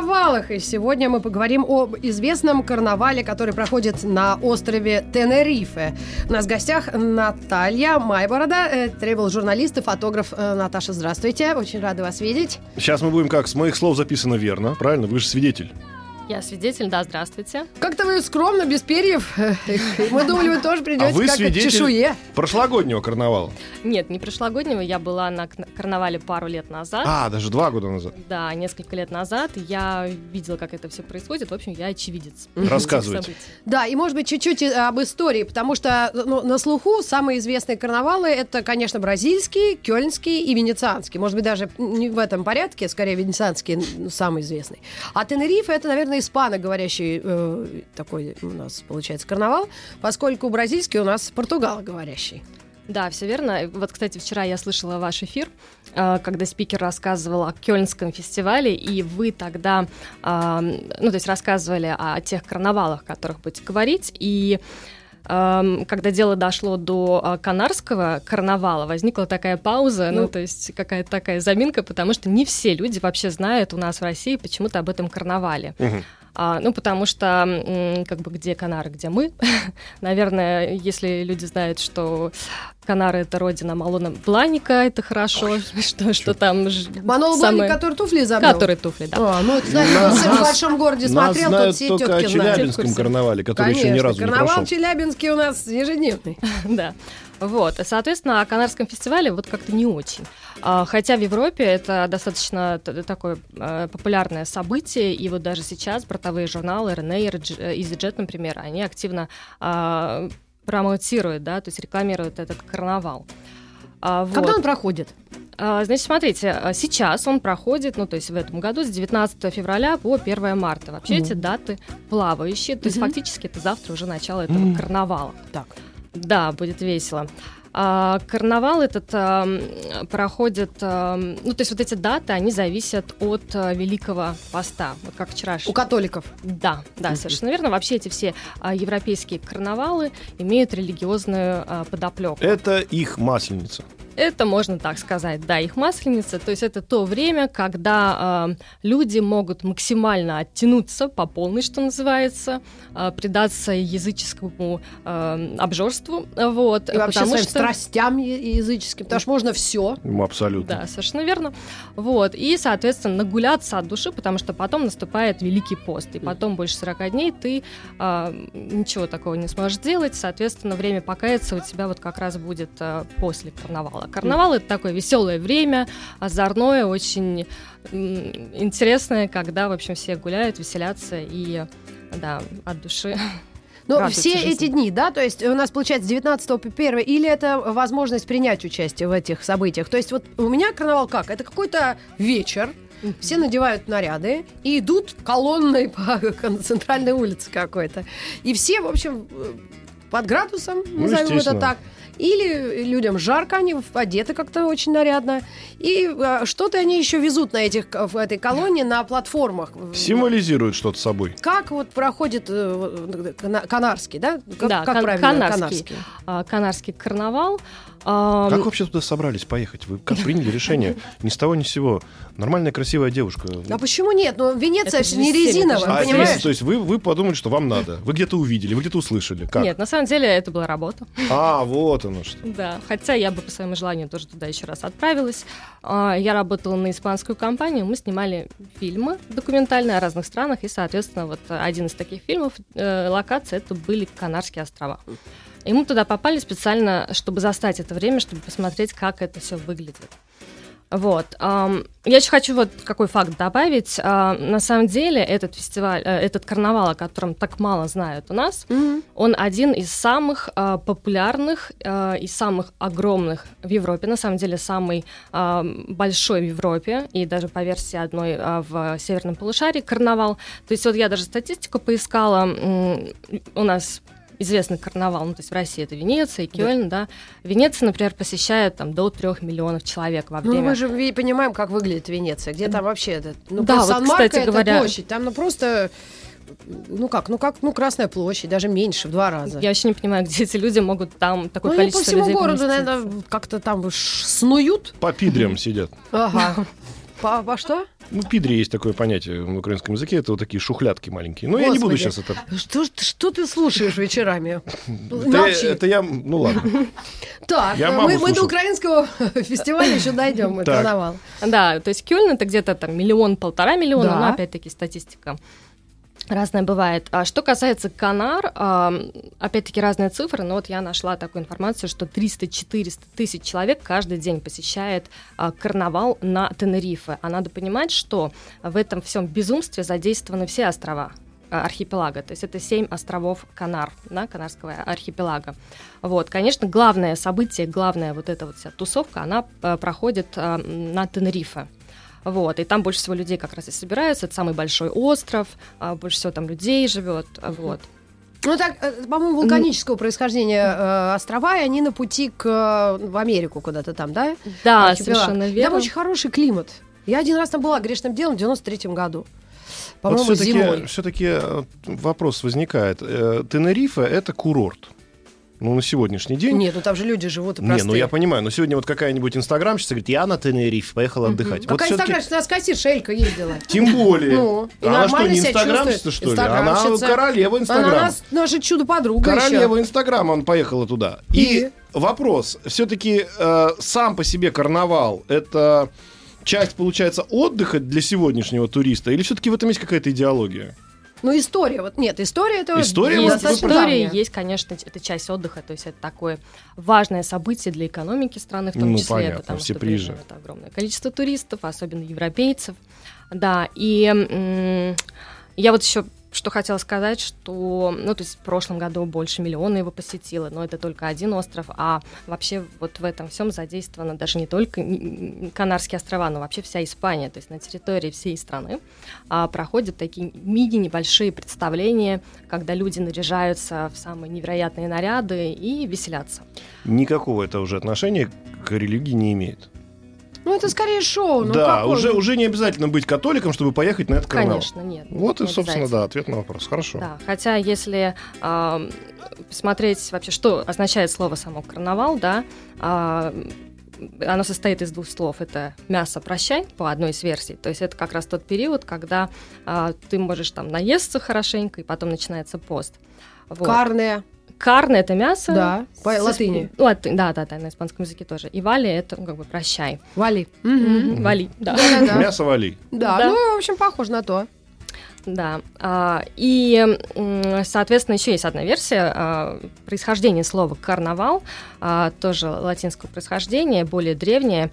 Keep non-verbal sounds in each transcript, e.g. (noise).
Карнавалах. И сегодня мы поговорим об известном карнавале, который проходит на острове Тенерифе. У нас в гостях Наталья Майборода, э, тревел-журналист и фотограф. Э, Наташа, здравствуйте. Очень рада вас видеть. Сейчас мы будем как? С моих слов записано верно, правильно? Вы же свидетель. Я свидетель, да, здравствуйте. Как-то вы скромно, без перьев. Мы думали, вы (laughs) тоже придете А вы как свидетель чешуе. прошлогоднего карнавала. Нет, не прошлогоднего, я была на карнавале пару лет назад. А, даже два года назад. Да, несколько лет назад я видела, как это все происходит. В общем, я очевидец. (laughs) Рассказывайте. Да, и, может быть, чуть-чуть э, об истории, потому что ну, на слуху самые известные карнавалы это, конечно, бразильский, кёльнский и венецианский. Может быть, даже не в этом порядке, скорее венецианский самый известный. А Тенерифе это, наверное, испаноговорящий э, такой у нас получается карнавал, поскольку бразильский у нас португалоговорящий. Да, все верно. Вот, кстати, вчера я слышала ваш эфир, э, когда спикер рассказывал о Кёльнском фестивале, и вы тогда, э, ну, то есть рассказывали о тех карнавалах, о которых будете говорить, и когда дело дошло до э, канарского карнавала, возникла такая пауза, ну, Ну. то есть какая-то такая заминка, потому что не все люди вообще знают у нас в России почему-то об этом карнавале. Мгм. А, ну, потому что, как бы, где Канары, где мы. (laughs) Наверное, если люди знают, что Канары — это родина Малона Бланика, это хорошо, (laughs) что, что там... Манол самое- Бланик, который туфли забрал. Который туфли, да. А, ну, это, знаете, Нас- в большом городе Нас смотрел, знают все только о тетки знают. Челябинском В курсе. карнавале, который Конечно, еще ни разу не карнавал прошел. Челябинский у нас ежедневный. (laughs) Да. Вот. И, Соответственно, о Канарском фестивале вот как-то не очень. А, Хотя в Европе это достаточно такое э, популярное событие, и вот даже сейчас бортовые журналы Dж- э, EasyJet, например, они активно а, промоутируют, да, то есть рекламируют этот карнавал. А, Когда вот. он проходит? А, Значит, смотрите, а, сейчас он проходит, ну, то есть в этом году с 19 февраля по 1 марта. Вообще Мгм. эти даты плавающие, то есть Мгм. фактически это завтра уже начало этого Мгм. карнавала. Так. Да, будет весело. А, карнавал этот ам, проходит, ам, ну, то есть вот эти даты, они зависят от а, Великого Поста, вот как вчерашний. У католиков. Да, да, совершенно верно. Вообще эти все а, европейские карнавалы имеют религиозную а, подоплеку. Это их масленица. Это можно так сказать, да, их масленица. То есть это то время, когда э, люди могут максимально оттянуться по полной, что называется, э, предаться языческому э, обжорству, вот, И вообще потому своим что страстям языческим. Потому что можно все. Ну, абсолютно. да, совершенно верно. Вот. И, соответственно, нагуляться от души, потому что потом наступает Великий пост. И потом больше 40 дней ты а, ничего такого не сможешь делать. Соответственно, время покаяться у тебя вот как раз будет а, после карнавала. Карнавал — это такое веселое время, озорное, очень интересное, когда, в общем, все гуляют, веселятся и да, от души. (laughs) Но Радуется все жизни. эти дни, да, то есть у нас получается 19 по 1 или это возможность принять участие в этих событиях? То есть вот у меня карнавал как? Это какой-то вечер, все надевают наряды и идут колонной по (laughs) центральной улице какой-то. И все, в общем, э, под градусом, Ну, назовем это так. Или людям жарко, они одеты как-то очень нарядно. И э, что-то они еще везут на этих, в этой колонне на платформах. Символизирует что-то собой. Как вот проходит э, кана- канарский, да? Как, Да, как кан- правильно канарский. А, Канарский карнавал. А, Как вообще туда собрались поехать? Вы как приняли решение? Ни с того ни с сего. Нормальная, красивая девушка. А почему нет? Ну, Венеция Это не резиновая, А, понимаешь? есть, то есть вы, вы подумали, что вам надо. Вы где-то увидели, вы где-то услышали. Как? Нет, на самом деле это была работа. А, вот оно что. Да, хотя я бы по своему желанию тоже туда еще раз отправилась. А, Я работала на испанскую компанию, мы снимали фильмы документальные о разных странах, и, соответственно, вот один из таких фильмов, э, локаций, это были Канарские острова. И мы туда попали специально, чтобы застать это время, чтобы посмотреть, как это все выглядит. Вот. Я еще хочу вот какой факт добавить. А, На самом деле этот фестиваль, э, этот карнавал, о котором так мало знают у нас, Мгм. он один из самых а, популярных а, и самых огромных в Европе. На самом деле самый большой в Европе и даже по версии одной в северном полушарии карнавал. То есть вот я даже статистику поискала. У нас известный карнавал, ну, то есть в России это Венеция, Кёльн, да. Венеция, например, посещает там до трех миллионов человек во Ну, время... мы же понимаем, как выглядит Венеция. Где там вообще это? Ну, Да, да, вот, кстати это говоря- площадь. Там ну просто... Ну как, ну как, ну Красная площадь, даже меньше, в два раза. Я вообще не понимаю, где эти люди могут там такое ну, они по количество всему людей городу, наверное, как-то там снуют. По пидрям сидят. Ага. (laughs) По, по что? Ну, пидри есть такое понятие в украинском языке. Это вот такие шухлядки маленькие. Но я не буду Господи. сейчас это... Что, что ты слушаешь вечерами? Это, Молчи. это я... Ну, ладно. Так, Я мы, маму мы до слушаю. украинского (laughs) фестиваля еще дойдем, мы Так. карнавал. Да, то есть Кёльн это где-то там миллион-полтора миллиона, Да. но опять-таки статистика разная бывает. А что касается Канар, опять-таки разные цифры, но вот я нашла такую информацию, что 300-400 тысяч человек каждый день посещает а, карнавал на Тенерифе. А надо понимать, что в этом всем безумстве задействованы все острова а, архипелага, то есть это семь островов Канар, да, Канарского архипелага. Вот, конечно, главное событие, главная вот эта вот вся тусовка, она а, проходит на Тенерифе. Вот, и там больше всего людей как раз и собираются. Это самый большой остров, а, больше всего там людей живет. а, Вот. Ну так, э, по-моему, вулканического происхождения э, острова, и они на пути к, э, в Америку куда-то там, да? Да, Архипелаг. совершенно Там верно. очень хороший климат. Я один раз там была грешным делом в 93-м году. Вот По-моему, все-таки, зимой. все-таки вопрос возникает. Э, Тенерифе — это курорт. Ну, на сегодняшний день. Нет, ну там же люди живут и Не, ну я понимаю, но сегодня вот какая-нибудь инстаграмщица говорит, я на Тенерифе поехала отдыхать. Вот Какая инстаграмщица? У нас кассирша Элька ездила. Тем более. (laughs) Ну, и она что, не инстаграмщица, что ли? Она королева Она инстаграма. нас, наша чудо-подруга Королева. Инстаграма, он поехала туда. И, И? вопрос, все-таки сам по себе карнавал это часть, получается, отдыха для сегодняшнего туриста, или все-таки в этом есть какая-то идеология? Ну, история. Вот нет, история это История, есть вот история, есть, конечно, это часть отдыха, то есть это такое важное событие для экономики страны в том Ну, числе, понятно, потому все что приезжают. приезжает огромное количество туристов, особенно европейцев, да, и м, я вот еще что хотела сказать, что, ну, то есть в прошлом году больше миллиона его посетило, но это только один остров, а вообще вот в этом всем задействовано даже не только Канарские острова, но вообще вся Испания, то есть на территории всей страны а, проходят такие мини-небольшие представления, когда люди наряжаются в самые невероятные наряды и веселятся. Никакого это уже отношения к религии не имеет. Ну, это скорее шоу. Ну, да, уже, уже не обязательно быть католиком, чтобы поехать на этот карнавал. Конечно, нет. Вот и, собственно, да, ответ на вопрос. Хорошо. Да, хотя если ам, посмотреть вообще, что означает слово само карнавал, да, а, оно состоит из двух слов. Это мясо прощай по одной из версий. То есть это как раз тот период, когда а, ты можешь там наесться хорошенько, и потом начинается пост. Вот. Карне. Карна это мясо. Да, по латыни. Латы- да, да, да, на испанском языке тоже. И вали это ну, как бы прощай. Вали. Вали, да. Мясо вали. Да, Да. ну, в общем, похоже на то. Да. а, И, соответственно, еще есть одна версия а, происхождения слова карнавал, а, тоже латинского происхождения, более древнее,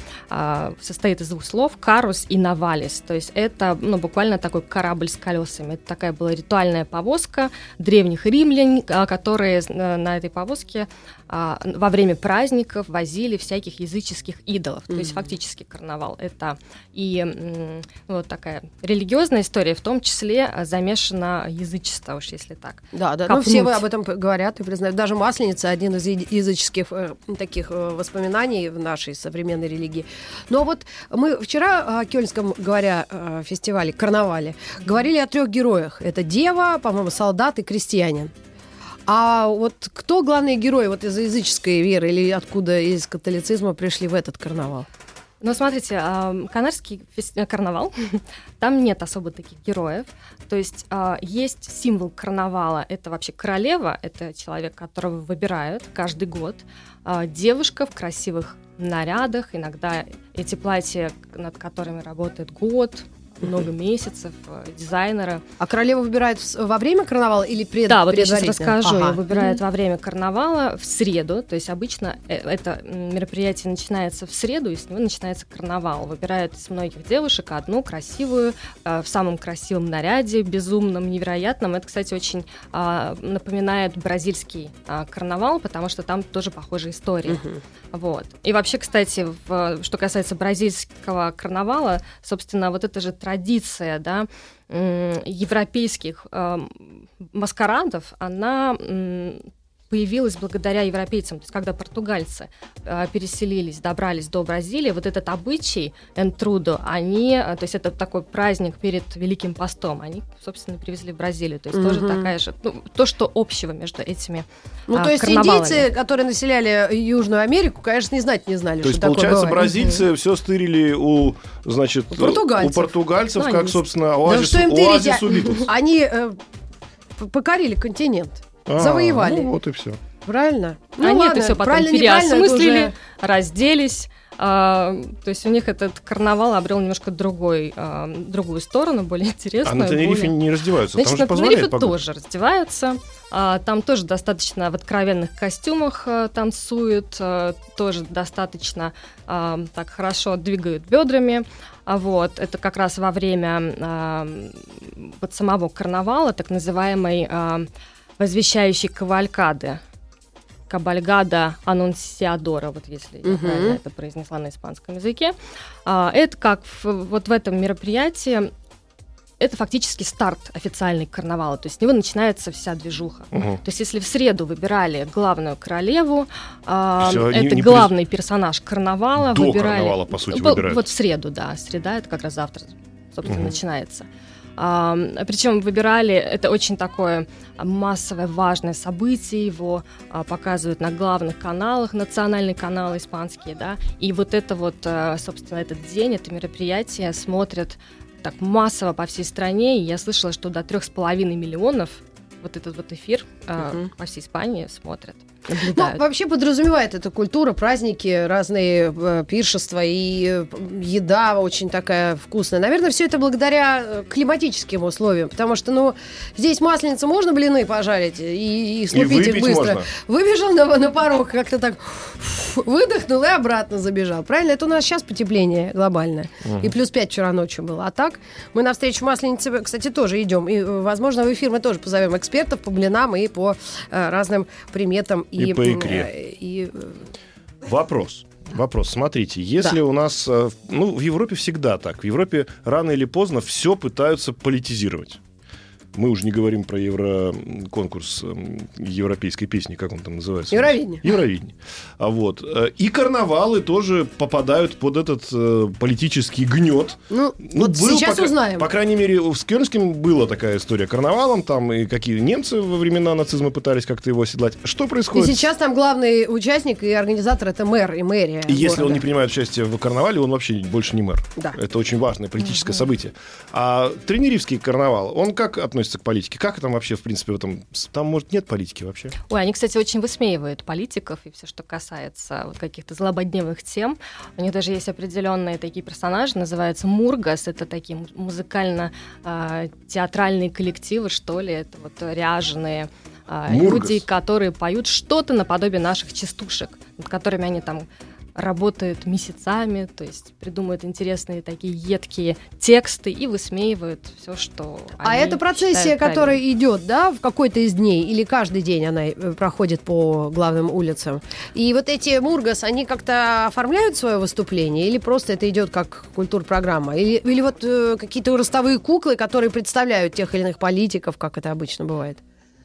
состоит из двух слов карус и навалис. То есть это ну, буквально такой корабль с колесами. Это такая была ритуальная повозка древних римлян, которые э, на этой повозке во время праздников возили всяких языческих идолов. То есть фактически карнавал это и вот такая религиозная история, в том числе а, замешано язычество, уж если так. Да, да. Ну, Копнуть. все вы об этом говорят и признают. Даже Масленица один из языческих э, таких э, воспоминаний в нашей современной религии. Но вот мы вчера о Кёльнском, говоря, э, фестивале, карнавале, говорили о трех героях. Это дева, по-моему, солдат и крестьянин. А вот кто главные герои вот из языческой веры или откуда из католицизма пришли в этот карнавал? Ну, смотрите, а, канарский э, карнавал, (laughs) там нет особо таких героев. То есть а, есть символ карнавала, это вообще королева, это человек, которого выбирают каждый год. А, Девушка в красивых нарядах, иногда эти платья, над которыми работает год, много месяцев, э, дизайнеры. А королева выбирает во время карнавала или пред, Да, вот я сейчас расскажу. Ага. Ее выбирают во время карнавала в среду. То есть обычно э, это мероприятие начинается в среду, и с него начинается карнавал. Выбирают из многих девушек одну красивую, э, в самом красивом наряде, безумном, невероятном. Это, кстати, очень а, напоминает бразильский а, карнавал, потому что там тоже похожая история. Мгм. Вот. И вообще, кстати, в- что касается бразильского карнавала, собственно, вот эта же традиция, да, европейских эм, маскарадов, она появилась благодаря европейцам. То есть когда португальцы э, переселились, добрались до Бразилии, вот этот обычай энтрудо, они, э, то есть это такой праздник перед Великим постом, они, собственно, привезли в Бразилию. То есть Мгм. тоже такая же, ну, то, что общего между этими Ну, а, то есть индейцы, которые населяли Южную Америку, конечно, не знать не знали, То есть, что такое получается, бывает. бразильцы все стырили у, значит, У португальцев. у португальцев, Ну, как, они- собственно, Да оазис, что им оазис. Они э, покорили континент. А, завоевали. ну вот и все. Правильно? Ну, Они ладно, это все потом правильно, переосмыслили, уже- разделись. а, то есть у них этот карнавал обрел немножко другой, а, другую сторону, более А интересную. на Тенерифе более- не раздеваются, Значит, там же на Тенерифе погода. тоже раздеваются. А, там тоже достаточно в откровенных костюмах а, танцуют, а, тоже достаточно а, так хорошо двигают бедрами. А вот это как раз во время а, вот самого карнавала, так называемой а, возвещающей кавалькады. Кабальгада Анунсиадора, вот если я Мгм. правильно это произнесла на испанском языке. А, это как в- вот в этом мероприятии это фактически старт официальный карнавала, то есть с него начинается вся движуха. Мгм. То есть если в среду выбирали главную королеву, а, Всё, не- это не главный персонаж карнавала, До выбирали... карнавала, по сути, выбирают. Вот в среду, да, среда это как раз завтра, собственно, Мгм. начинается. Причем выбирали, это очень такое массовое, важное событие, его а, показывают на главных каналах, национальные каналы испанские, да, и вот это вот, а, собственно, этот день, это мероприятие смотрят так массово по всей стране, и я слышала, что до трех с половиной миллионов вот этот вот эфир Мгм. по всей Испании смотрят, Ну, вообще подразумевает эта культура, праздники, разные э, пиршества и э, еда очень такая вкусная. Наверное, все это благодаря э, климатическим условиям, потому что, ну, здесь масленица можно блины пожарить и, и слупить их выпить быстро. можно. Выбежал на, на порог, как-то так выдохнул и обратно забежал. Правильно? Это у нас сейчас потепление глобальное. И плюс 5 вчера ночью было. А так, мы навстречу масленице, кстати, тоже идем. И, возможно, в эфир мы тоже позовем экспертов по блинам и по э, разным приметам. И по м, икре. э, и, э, Вопрос. Вопрос. Смотрите, если у нас, э, ну, в Европе всегда так. В Европе рано или поздно все пытаются политизировать. Мы уже не говорим про евроконкурс эм, европейской песни, как он там называется? Евровидение. Евровидение. А вот. э, И карнавалы тоже попадают под этот э, политический гнет. ну, Ну, вот был, сейчас по, узнаем. По крайней мере, с Кёльнским была такая история карнавалом, там и какие немцы во времена нацизма пытались как-то его оседлать. Что И происходит? сейчас там главный участник и организатор это мэр и мэрия. И если он не принимает участие в карнавале, он вообще больше не мэр. Да. Это очень важное политическое событие. А Тренерифский карнавал, он как относится к политике? Как там вообще, в принципе, в этом... Там, может, нет политики вообще? Ой, они, кстати, очень высмеивают политиков и все, что касается вот каких-то злободневных тем. У них даже есть определенные такие персонажи, называются Мургас. Это такие му- музыкально-театральные коллективы, что ли. Это вот ряженые а, Мургас. люди, которые поют что-то наподобие наших частушек, над которыми они там работают месяцами, то есть придумывают интересные такие едкие тексты и высмеивают все, что А они это процессия, которая идет, да, в какой-то из дней, или каждый день она э, проходит по главным улицам. И вот эти Мургас, они как-то оформляют свое выступление, или просто это идет как культур-программа? Или, или вот э, какие-то ростовые куклы, которые представляют тех или иных политиков, как это обычно бывает?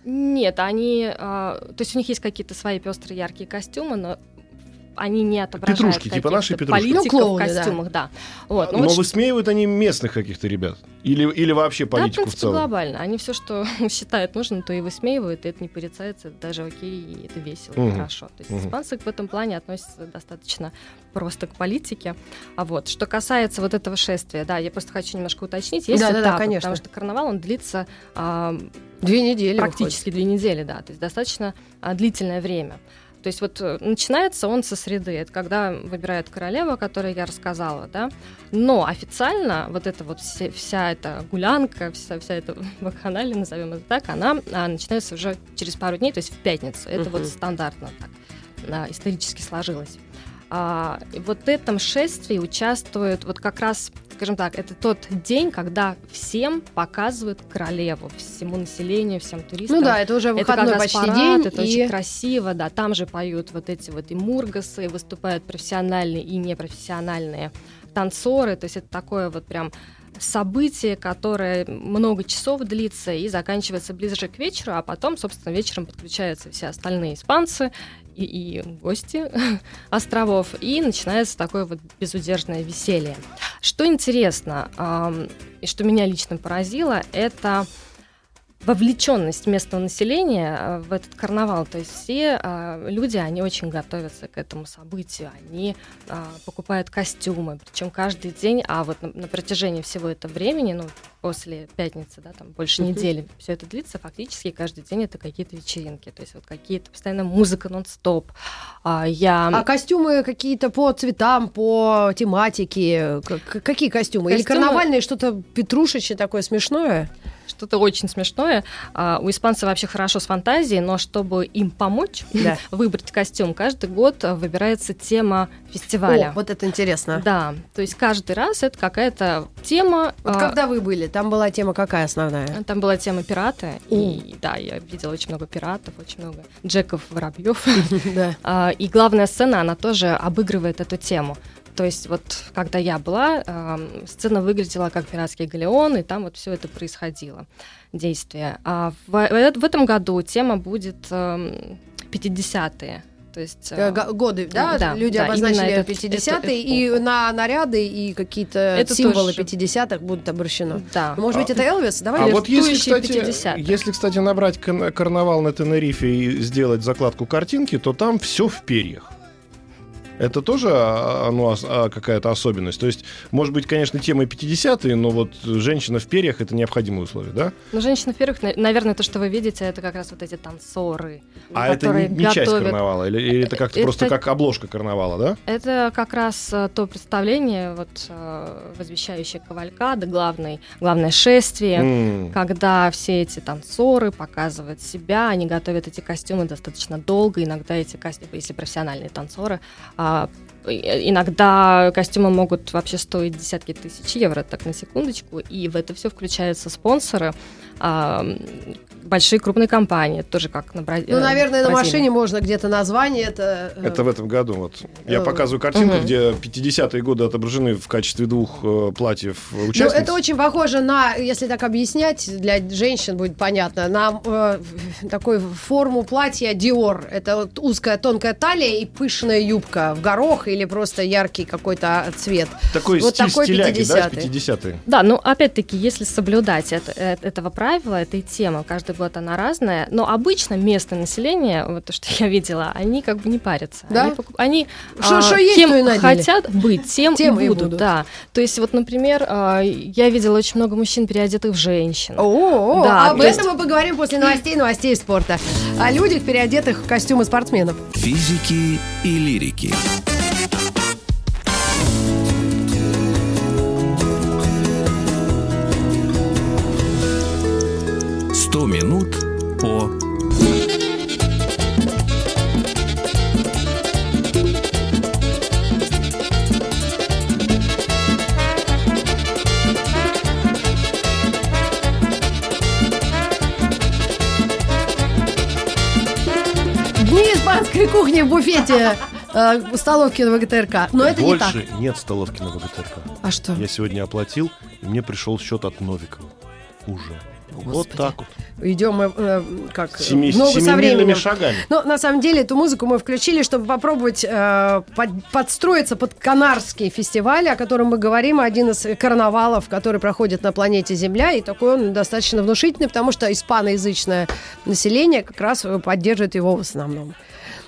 Нет, они, а, то есть у них есть какие-то свои пестрые яркие костюмы, но они не отображают Петрушки, типа наши петрушки. политиков Ну, клоуны, в да. костюмах, да. Вот, ну Но вот высмеивают они местных каких-то ребят? Или, или вообще Да, в политику в принципе, целом? глобально. Они все, что (laughs) считают нужным, то и высмеивают, и это не порицается, это даже окей, и это весело, и Мгм. хорошо. То есть Мгм. испанцы в этом плане относятся достаточно просто к политике. А вот, что касается вот этого шествия, да, я просто хочу немножко уточнить. Есть Да-да-да, этапы, конечно. потому что карнавал, он длится а, Две недели практически две недели, да, то есть достаточно а, длительное время. То есть вот э, начинается он со среды, это когда выбирают королеву, о которой я рассказала, да, но официально вот эта вот все- вся эта гулянка, вся, вся эта (laughs) вакханалия, назовем это так, она а, начинается уже через пару дней, то есть в пятницу. Это Мгм. вот стандартно так а, исторически сложилось. А, вот в этом шествии участвуют вот как раз, скажем так, это тот день, когда всем показывают королеву, всему населению, всем туристам. Ну да, это уже Это выходной раз почти парад, день. это и- очень красиво, да, там же поют вот эти вот и мургасы, выступают профессиональные и непрофессиональные танцоры, то есть это такое вот прям событие, которое много часов длится и заканчивается ближе к вечеру, а потом, собственно, вечером подключаются все остальные испанцы и, и гости (laughs) островов, и начинается такое вот безудержное веселье. Что интересно, эм, и что меня лично поразило, это вовлеченность местного населения э, в этот карнавал. То есть все э, люди, они очень готовятся к этому событию, они э, покупают костюмы, причем каждый день, а вот на, на протяжении всего этого времени, ну, после пятницы, да, там больше недели, все это длится, фактически каждый день это какие-то вечеринки, то есть вот какие-то постоянно музыка нон-стоп. А, я... а костюмы какие-то по цветам, по тематике, какие костюмы? костюмы... Или карнавальные что-то петрушечье такое смешное? что-то очень смешное. А, у испанцев вообще хорошо с фантазией, но чтобы им помочь (laughs) да. выбрать костюм, каждый год выбирается тема фестиваля. О, вот это интересно. Да, то есть каждый раз это какая-то тема. Вот а... когда вы были, там была тема какая основная? Там была тема пираты. И да, я видела очень много пиратов, очень много Джеков, Воробьев. (laughs) А, и главная сцена, она тоже обыгрывает эту тему. То есть вот когда я была, э, сцена выглядела как пиратский галеон, и там вот все это происходило, действие. А в, в этом году тема будет э, 50-е. То есть, э, годы, да? да люди да, обозначили 50-е, и на наряды и какие-то это символы тоже... 50-х будут обращены. Да. Может быть, а, это Элвис? Давай. А вот если кстати, если, кстати, набрать карнавал на Тенерифе и сделать закладку картинки, то там все в перьях. Это тоже ну, какая-то особенность. То есть, может быть, конечно, тема 50-е, но вот женщина в перьях это необходимое условие, да? Ну, женщина в перьях, наверное, то, что вы видите, это как раз вот эти танцоры. А это не, не готовят... часть карнавала? Или, или это как-то это... просто как обложка карнавала, да? Это как раз э, то представление, вот э, возвещающее кавалькада, главный, главное шествие, mm. когда все эти танцоры показывают себя, они готовят эти костюмы достаточно долго, иногда эти костюмы, если профессиональные танцоры, иногда костюмы могут вообще стоить десятки тысяч евро, так на секундочку, и в это все включаются спонсоры, а, большие крупные компании, тоже как на Бразилии. Ну, наверное, на машине можно где-то название. Это, э, это в этом году. Вот. Я uh показываю картинку, uh где 50-е годы отображены в качестве двух э, платьев участниц. Ну, это очень похоже на, если так объяснять, для женщин будет понятно, на э, такую форму платья Dior. Это вот узкая тонкая талия и пышная юбка в горох или просто яркий какой-то цвет. Такой вот стиль такой стиляги, 50-й. да, 50-е? Да, ну, опять-таки, если соблюдать это, этого правила, этой темы, каждый год она разная, но обычно местное население, вот то, что я видела, они как бы не парятся. Да? Они, они шо, а, шо есть, кем хотят быть, тем, тем и, будут, и будут. Да. То есть вот, например, а, я видела очень много мужчин, переодетых в женщин. О, да, об этом есть... мы поговорим после новостей, новостей спорта. О людях, переодетых в костюмы спортсменов. Физики и лирики. Сто минут по Дни испанской кухни в буфете э, столовки на ВГТРК. Но это Больше не так. нет столовки на ВГТРК. А что? Я сегодня оплатил, и мне пришел счет от Новикова. Уже. Господи. Вот так вот. Идем мы э, как Семи, ногу со временем. шагами. Но на самом деле эту музыку мы включили, чтобы попробовать э, под, подстроиться под Канарский фестиваль, о котором мы говорим, один из карнавалов, который проходит на планете Земля, и такой он достаточно внушительный, потому что испаноязычное население как раз поддерживает его в основном.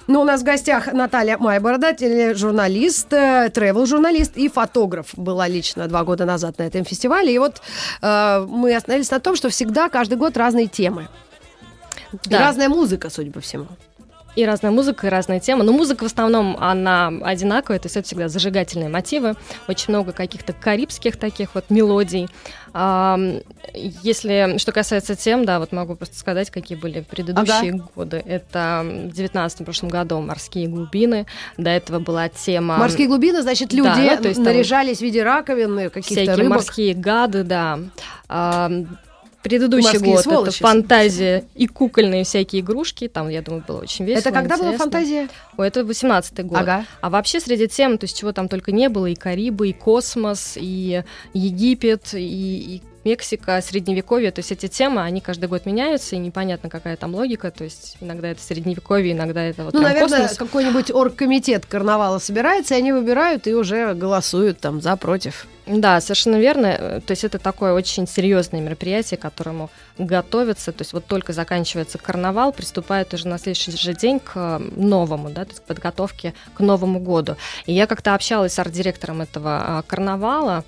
Ну, у нас в гостях Наталья Майборода, журналист, э, тревел-журналист и фотограф. Была лично два года назад на этом фестивале. И вот э, мы остановились на том, что всегда, каждый год разные темы. Да. И разная музыка, судя по всему. И разная музыка, и разная тема. Но музыка в основном, она одинаковая, то есть это всегда зажигательные мотивы. Очень много каких-то карибских таких вот мелодий. Если, что касается тем, да, вот могу просто сказать, какие были предыдущие ага. годы. Это в 19 прошлом году «Морские глубины». До этого была тема... «Морские глубины», значит, люди да, ну, то есть наряжались в виде раковин, каких-то Всякие рыбок. морские гады, да предыдущий Морские год сволочи. это фантазия и кукольные всякие игрушки. Там, я думаю, было очень весело. Это когда была интересно. фантазия? Ой, это 18-й год. Ага. А вообще среди тем, то есть чего там только не было, и Карибы, и космос, и Египет, и, и Мексика, Средневековье, то есть эти темы, они каждый год меняются, и непонятно, какая там логика, то есть иногда это Средневековье, иногда это вот Ну, наверное, космос. какой-нибудь оргкомитет карнавала собирается, и они выбирают и уже голосуют там за, против. Да, совершенно верно. Э, То есть это такое очень серьезное мероприятие, к которому готовятся. То есть вот только заканчивается карнавал, приступает уже на следующий же день к новому, да, то есть к подготовке к Новому году. И я как-то общалась с арт-директором этого а, карнавала,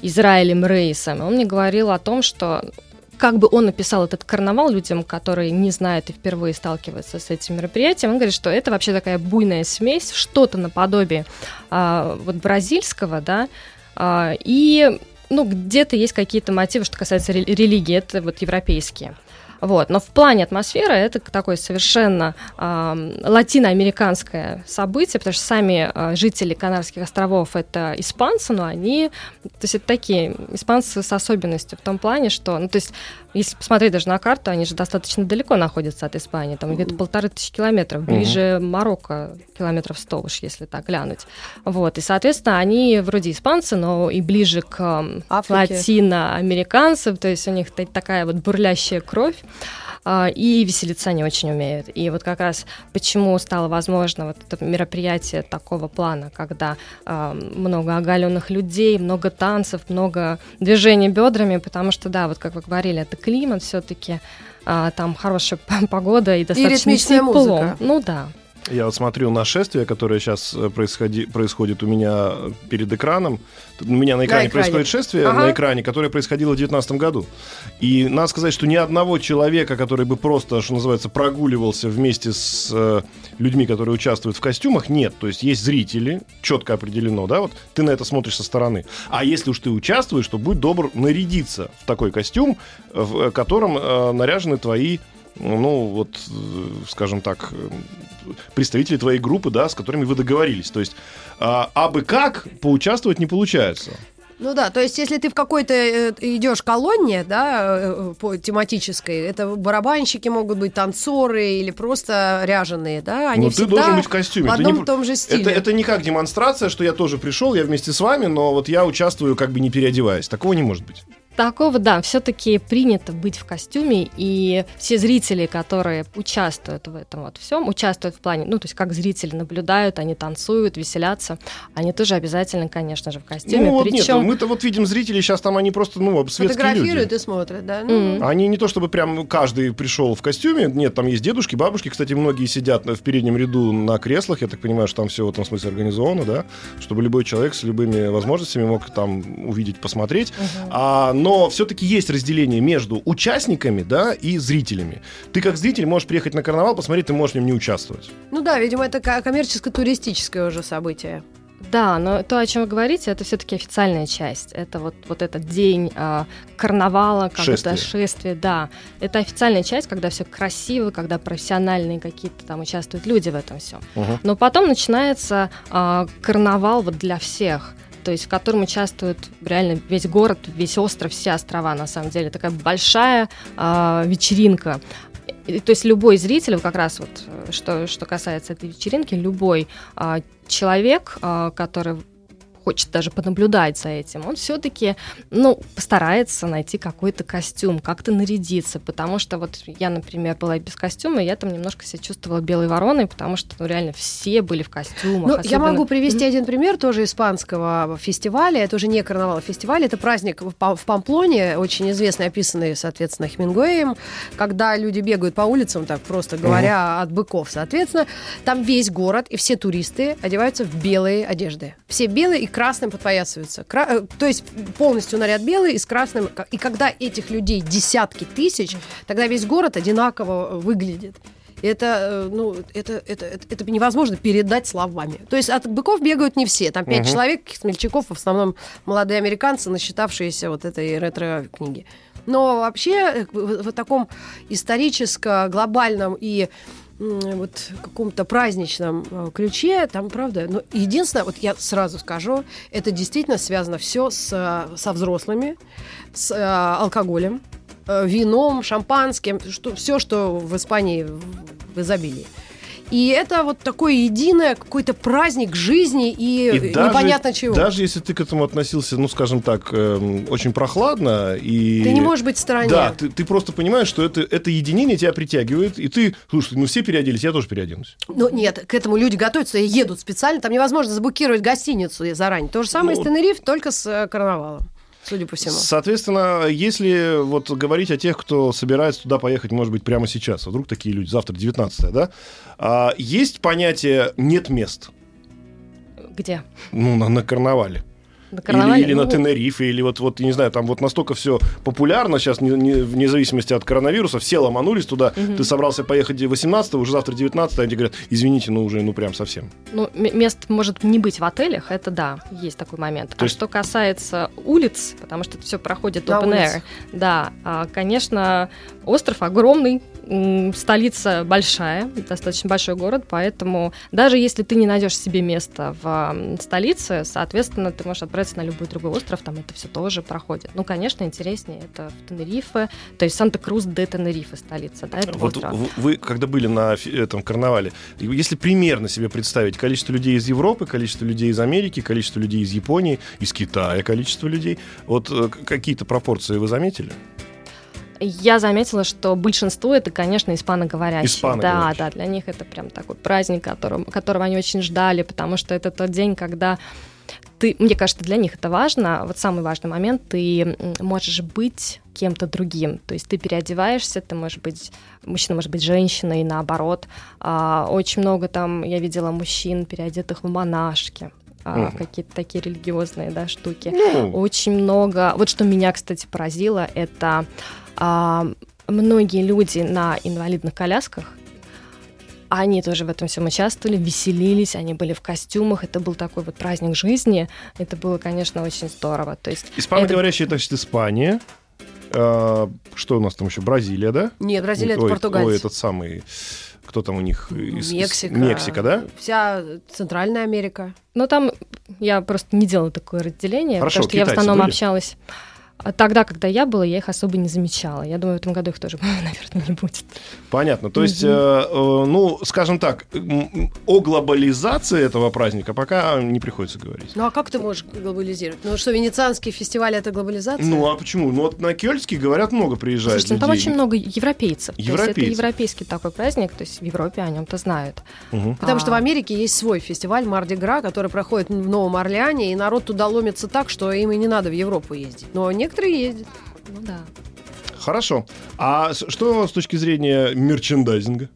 Израилем Рейсом. Он мне говорил о том, что как бы он написал этот карнавал людям, которые не знают и впервые сталкиваются с этим мероприятием, он говорит, что это вообще такая буйная смесь, что-то наподобие а, вот бразильского, да, и ну, где-то есть какие-то мотивы, что касается ре- религии, это вот европейские. Вот. Но в плане атмосферы это такое совершенно ам, латиноамериканское событие, потому что сами а, жители Канарских островов это испанцы, но они, то есть это такие испанцы с особенностью в том плане, что, ну то есть если посмотреть даже на карту, они же достаточно далеко находятся от Испании, там где-то полторы тысячи километров, ближе Марокко километров сто уж, если так глянуть. Вот, и, соответственно, они вроде испанцы, но и ближе к Африке. латиноамериканцам, то есть у них та- такая вот бурлящая кровь, и веселиться они очень умеют. И вот как раз почему стало возможно вот это мероприятие такого плана, когда а, много оголенных людей, много танцев, много движений бедрами, потому что, да, вот как вы говорили, это климат все-таки, там хорошая (laughs) погода и достаточно ритмичная тепло. музыка. Ну да. Я вот смотрю на шествие, которое сейчас э, происходи- происходит у меня перед экраном. У меня на экране, экране. происходит шествие, Ага. на экране, которое происходило в 2019 году. И надо сказать, что ни одного человека, который бы просто, что называется, прогуливался вместе с э, людьми, которые участвуют в костюмах, нет. То есть есть зрители, четко определено, да, вот ты на это смотришь со стороны. А если уж ты участвуешь, то будь добр нарядиться в такой костюм, в э, котором э, наряжены твои ну, вот, э, скажем так, представители твоей группы, да, с которыми вы договорились. То есть, а, абы как поучаствовать не получается. Ну да, то есть если ты в какой-то э, идешь колонне, да, э, по тематической, это барабанщики могут быть, танцоры или просто ряженые, да, они Но ты всегда должен быть в костюме. в Ты одном не- и том же стиле. Это, это не как демонстрация, что я тоже пришел, я вместе с вами, но вот я участвую как бы не переодеваясь. Такого не может быть. Такого, да, все-таки принято быть в костюме, и все зрители, которые участвуют в этом вот всем, участвуют в плане, ну, то есть как зрители наблюдают, они танцуют, веселятся, они тоже обязательно, конечно же, в костюме. ну вот нет, Причем мы-то вот видим зрителей, сейчас там они просто, ну, светские Фотографируют люди. и смотрят, да. Мгм. Они не то чтобы прям каждый пришел в костюме, нет, там есть дедушки, бабушки, кстати, многие сидят в переднем ряду на креслах, я так понимаю, что там все в этом смысле организовано, да, чтобы любой человек с любыми возможностями мог там увидеть, посмотреть. А, но все-таки есть разделение между участниками, да, и зрителями. Ты как зритель можешь приехать на карнавал, посмотреть, ты можешь в нем не участвовать. Ну да, видимо, это ко- коммерческо-туристическое уже событие. Да, но то, о чем вы говорите, это все-таки официальная часть. Это вот, вот этот день а, карнавала, когда Шествие. шествие, да. Это официальная часть, когда все красиво, когда профессиональные какие-то там участвуют люди в этом всем. Мгм. Но потом начинается а, карнавал вот для всех. То есть в котором участвует реально весь город, весь остров, все острова, на самом деле. Такая большая а, вечеринка. И, то есть любой зритель, как раз вот, э, что, что касается этой вечеринки, любой а, человек, а, который хочет даже понаблюдать за этим, он все-таки, ну, постарается найти какой-то костюм, как-то нарядиться, потому что вот я, например, была без костюма, и я там немножко себя чувствовала белой вороной, потому что, ну, реально все были в костюмах. Ну, я особенно- могу привести один пример тоже испанского фестиваля. Это уже не карнавал, а фестиваль. Это праздник в Па- в Памплоне, очень известный, описанный, соответственно, Хемингуэем, когда люди бегают по улицам, так просто говоря, от быков. Соответственно, там весь город и все туристы одеваются в белые одежды. Все белые и красным подпоясываются. Кра- э, То есть полностью наряд белый и с красным. И когда этих людей десятки тысяч, тогда весь город одинаково выглядит. Это, э, ну, это, это, это, это невозможно передать словами. То есть от быков бегают не все. Там пять Мгм. человек, смельчаков, в основном молодые американцы, насчитавшиеся вот этой ретро-книги. Но вообще э, в, в таком историческо-глобальном и вот каком-то праздничном э, ключе, там, правда, но единственное, вот я сразу скажу, это действительно связано все с, э, со взрослыми, с э, алкоголем, э, вином, шампанским, что, все, что в Испании в, в изобилии. И это вот такое единое, какой-то праздник жизни и, И непонятно чего. Даже если ты к этому относился, ну, скажем так, эм, очень прохладно и... Ты не можешь быть в стороне. Да, ты, ты просто понимаешь, что это, это единение тебя притягивает, и ты, слушай, ну все переоделись, я тоже переоденусь. Ну нет, к этому люди готовятся и едут специально. Там невозможно заблокировать гостиницу заранее. То же самое Ну, с Тенериф, только с э, карнавалом, судя по всему. Соответственно, если вот говорить о тех, кто собирается туда поехать, может быть, прямо сейчас, вдруг такие люди, завтра 19 да, а, есть понятие «нет мест», Где? ну, на, на карнавале. На Или, карнавале? или на Ну, Тенерифе, или вот, вот, я не знаю, там вот настолько все популярно сейчас, не- не- вне зависимости от коронавируса, все ломанулись туда, ты собрался поехать 18 уже завтра 19 они говорят, извините, ну уже, ну прям совсем. Ну, мест может не быть в отелях, это да, есть такой момент. То а есть- что касается улиц, потому что это все проходит На open улице. air, да, а, конечно, остров огромный, столица большая, достаточно большой город, поэтому даже если ты не найдешь себе место в столице, соответственно, ты можешь отправиться на любой другой остров, там это все тоже проходит. Ну, конечно, интереснее это в Тенерифе, то есть Санта-Крус де Тенерифе столица, да, этого Вот острова. вы, когда были на этом карнавале, если примерно себе представить количество людей из Европы, количество людей из Америки, количество людей из Японии, из Китая количество людей, вот э, какие-то пропорции вы заметили? Я заметила, что большинство это, конечно, испаноговорящие. Испаноговорящие. Да, да, для них это прям такой праздник, которым, которого они очень ждали, потому что это тот день, когда ты, мне кажется, для них это важно. Вот самый важный момент, ты можешь быть кем-то другим. То есть ты переодеваешься, ты можешь быть мужчина, может быть женщиной, наоборот. А, очень много там я видела мужчин, переодетых в монашки. А, Мгм. какие-то такие религиозные да, штуки. Ну, Очень много. Вот что меня, кстати, поразило, это а, многие люди на инвалидных колясках. Они тоже в этом всем участвовали, веселились, они были в костюмах. Это был такой вот праздник жизни. Это было, конечно, очень здорово. То есть испаноговорящие, это значит Испания. А, что у нас там еще? Бразилия, да? Нет, Бразилия это Ой, Португалия. Ой, этот самый... Кто там у них? из- из- Мексика. Мексика, да? Вся Центральная Америка. Ну, там я просто не делала такое разделение, Хорошо, потому что я в основном были? общалась. А Тогда, когда я была, я их особо не замечала. Я думаю, в этом году их тоже, (laughs) наверное, не будет. Понятно. То есть, э, э, ну, скажем так, о глобализации этого праздника пока не приходится говорить. Ну а как ты можешь глобализировать? Ну что, венецианский фестиваль это глобализация? Ну, а почему? Ну, вот на Кёльский, говорят, много приезжает Слушайте, ну, там людей. очень много европейцев. То есть Европейцев. это европейский такой праздник, то есть в Европе о нем-то знают. Мгм. Потому что в А. Америке есть свой фестиваль Марди Гра, который проходит в Новом Орлеане, и народ туда ломится так, что им и не надо в Европу ездить. Но некоторые ездят. Ну да. Хорошо. А что с точки зрения мерчендайзинга?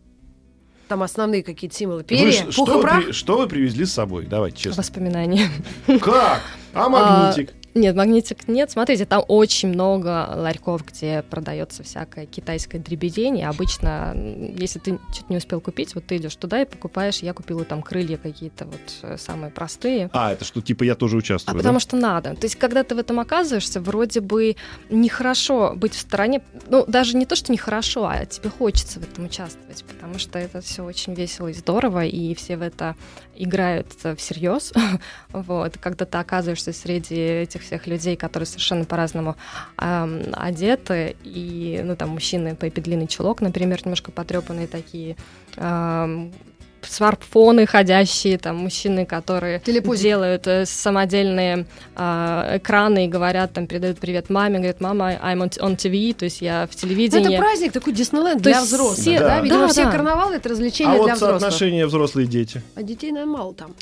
Там основные какие-то символы. Вы Перья, ш- пух что, и вы прах. при- что вы привезли с собой? Давайте честно. Воспоминания. Как? А магнитик? Нет, магнитик нет. Смотрите, там очень много ларьков, где продается всякая китайская дребедень. И обычно, если ты что-то не успел купить, вот ты идешь туда и покупаешь. Я купила там крылья какие-то вот э, самые простые. А, это что, типа, я тоже А участвую, потому да? что надо. То есть, когда ты в этом оказываешься, вроде бы нехорошо быть в стороне. Ну, даже не то, что нехорошо, а тебе хочется в этом участвовать, потому что это все очень весело и здорово, и все в это играют всерьез. (laughs) вот. Когда ты оказываешься среди этих всех людей, которые совершенно по-разному ам, одеты, и, ну, там, мужчины по длинный чулок, например, немножко потрепанные такие, ам, смартфоны ходящие, там мужчины, которые Телепузики. делают э, самодельные а, экраны и говорят, там передают привет маме, говорят, мама, I'm on, TV, то есть я в Ну, телевидении. это праздник такой Диснейленд для взрослых. все- да? Да. Видимо, Да, все да. карнавалы это развлечения А для вот взрослых. соотношение взрослые-дети? А детей, наверное, мало там.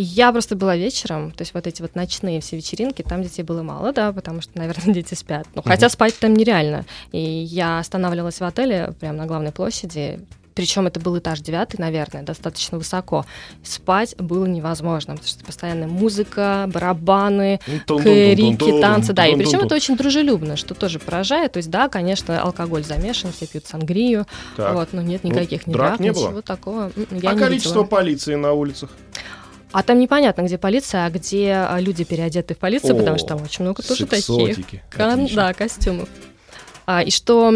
Я просто была вечером, то есть вот эти вот ночные все вечеринки, там детей было мало, да, потому что, наверное, (laughs) дети спят. Ну, хотя спать там нереально. И я останавливалась в отеле прямо на главной площади, причем это был этаж девятый, наверное, достаточно высоко. Спать было невозможно, потому что постоянная музыка, барабаны, крики, танцы, да, и причем это очень дружелюбно, что тоже поражает. То есть, да, конечно, алкоголь замешан, все пьют сангрию, Так. вот, но нет Ну, никаких ни драк не было? ничего такого. м, Я а не количество видела. полиции на улицах? А там непонятно, где полиция, а где а, люди переодеты в полицию, О, потому что там очень много тоже таких. Кон- да, костюмов. А, и что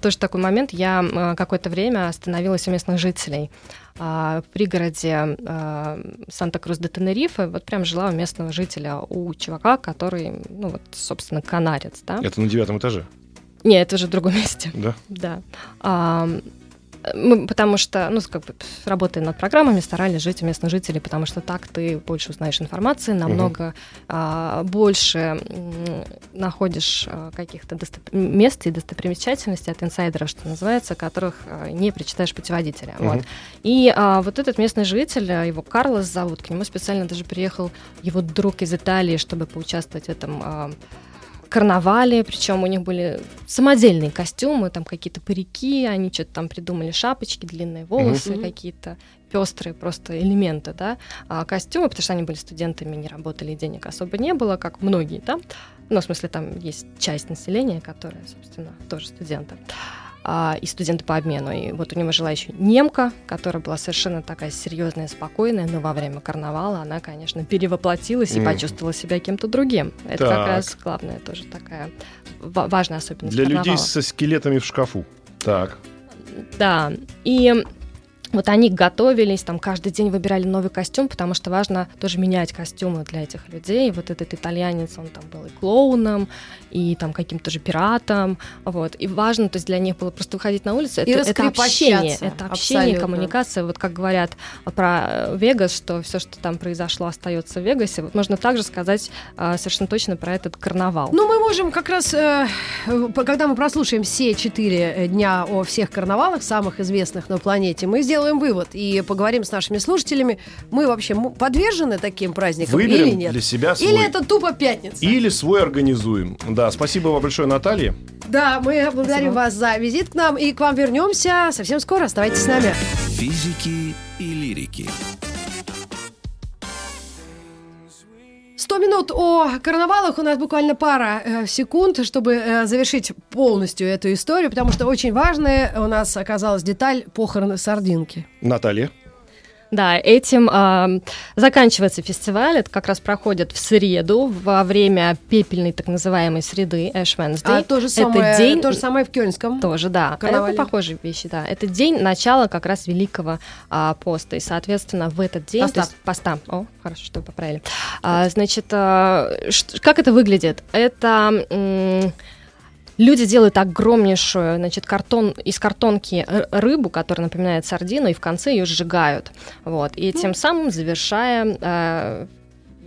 тоже такой момент, я какое-то время остановилась у местных жителей а, в пригороде а, Санта-Крус де Тенерифе, вот прям жила у местного жителя, у чувака, который, ну вот, собственно, канарец, да? Это на девятом этаже. Нет, это уже в другом (laughs) месте. Да. Да. А, мы, потому что, ну, как бы, работая над программами, старались жить у местных жителей, потому что так ты больше узнаешь информации, намного угу. а, больше находишь а, каких-то достоп... мест и достопримечательностей от инсайдеров, что называется, которых а, не прочитаешь путеводителя. Угу. Вот. И а, вот этот местный житель, а, его Карлос зовут, к нему специально даже приехал его друг из Италии, чтобы поучаствовать в этом а, карнавале, причем у них были самодельные костюмы, там какие-то парики, они что-то там придумали, шапочки, длинные волосы, mm-hmm. какие-то пестрые просто элементы, да, а костюмы, потому что они были студентами, не работали, денег особо не было, как многие, да, ну, в смысле, там есть часть населения, которая, собственно, тоже студенты а, и студенты по обмену. И вот у него жила еще немка, которая была совершенно такая серьезная, спокойная, но во время карнавала она, конечно, перевоплотилась mm. и почувствовала себя кем-то другим. Это так. как раз главная тоже такая важная особенность Для карнавала. людей со скелетами в шкафу. Так. Да, и вот они готовились, там каждый день выбирали новый костюм, потому что важно тоже менять костюмы для этих людей. Вот этот итальянец, он там был и клоуном, и там каким-то же пиратом, вот. И важно, то есть для них было просто выходить на улицу. И это, это общение, это общение, Абсолютно. коммуникация. Вот как говорят про Вегас, что все, что там произошло, остается в Вегасе. Вот можно также сказать э, совершенно точно про этот карнавал. Ну, мы можем как раз, э, когда мы прослушаем все четыре дня о всех карнавалах, самых известных на планете, мы сделаем сделаем вывод и поговорим с нашими слушателями. Мы вообще подвержены таким праздникам Выберем или нет? для себя свой. Или это тупо пятница? Или свой организуем. Да, спасибо вам большое, Наталья. Да, мы благодарим спасибо. вас за визит к нам и к вам вернемся совсем скоро. Оставайтесь с нами. Физики и лирики. 100 минут о карнавалах. У нас буквально пара э, секунд, чтобы э, завершить полностью эту историю, потому что очень важная у нас оказалась деталь похороны сардинки. Наталья. Да, этим э, заканчивается фестиваль. Это как раз проходит в среду во время пепельной так называемой среды Ash Wednesday. А то же самое, это день... то же самое в Кёльнском. Тоже, да. Карнавале. Это похожие вещи, да. Это день начала как раз Великого а, поста. И, соответственно, в этот день... Поста. Есть, поста. О, хорошо, что вы поправили. А, значит, ш- как это выглядит? Это... М- Люди делают огромнейшую, значит, картон из картонки рыбу, которая напоминает сардину, и в конце ее сжигают. Вот. И тем самым завершая э,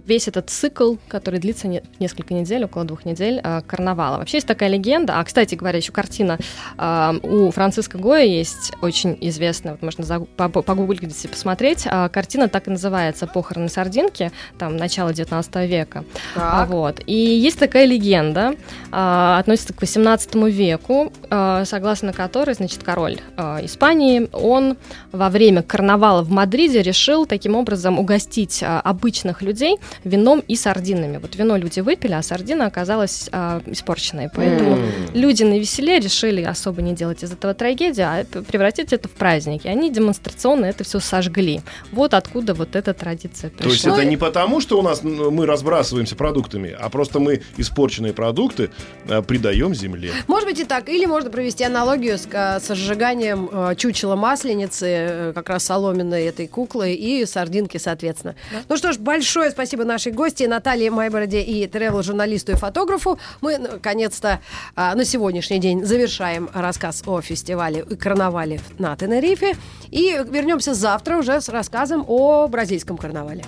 весь этот цикл, который длится не, несколько недель, около двух недель, э, карнавала. Вообще есть такая легенда, а, кстати говоря, еще картина э, у Франциска Гоя есть очень известная, вот можно за, по, погуглить и посмотреть. Э, картина так и называется «Похороны сардинки», там, начало 19 века. Так. Вот. И есть такая легенда, э, относится к 18 веку, э, согласно которой, значит, король э, Испании, он во время карнавала в Мадриде решил таким образом угостить э, обычных людей вином и сардинами. Вот вино люди выпили, а сардина оказалась э, испорченной. Поэтому mm. люди на веселе решили особо не делать из этого трагедии, а превратить это в праздник. И они демонстрационно это все сожгли. Вот откуда вот эта традиция пришла. То есть это не потому, что у нас мы разбрасываемся продуктами, а просто мы испорченные продукты э, придаем земле. Может быть и так. Или можно провести аналогию с, с сжиганием э, чучела масленицы, э, как раз соломенной этой куклы и сардинки, соответственно. Да. Ну что ж, большое спасибо нашей гости Наталье Майбороде и тревел-журналисту и фотографу. Мы, наконец-то, а, на сегодняшний день завершаем рассказ о фестивале и карнавале на Тенерифе. И вернемся завтра уже с рассказом о бразильском карнавале.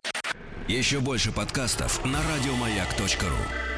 Еще больше подкастов на радиомаяк.ру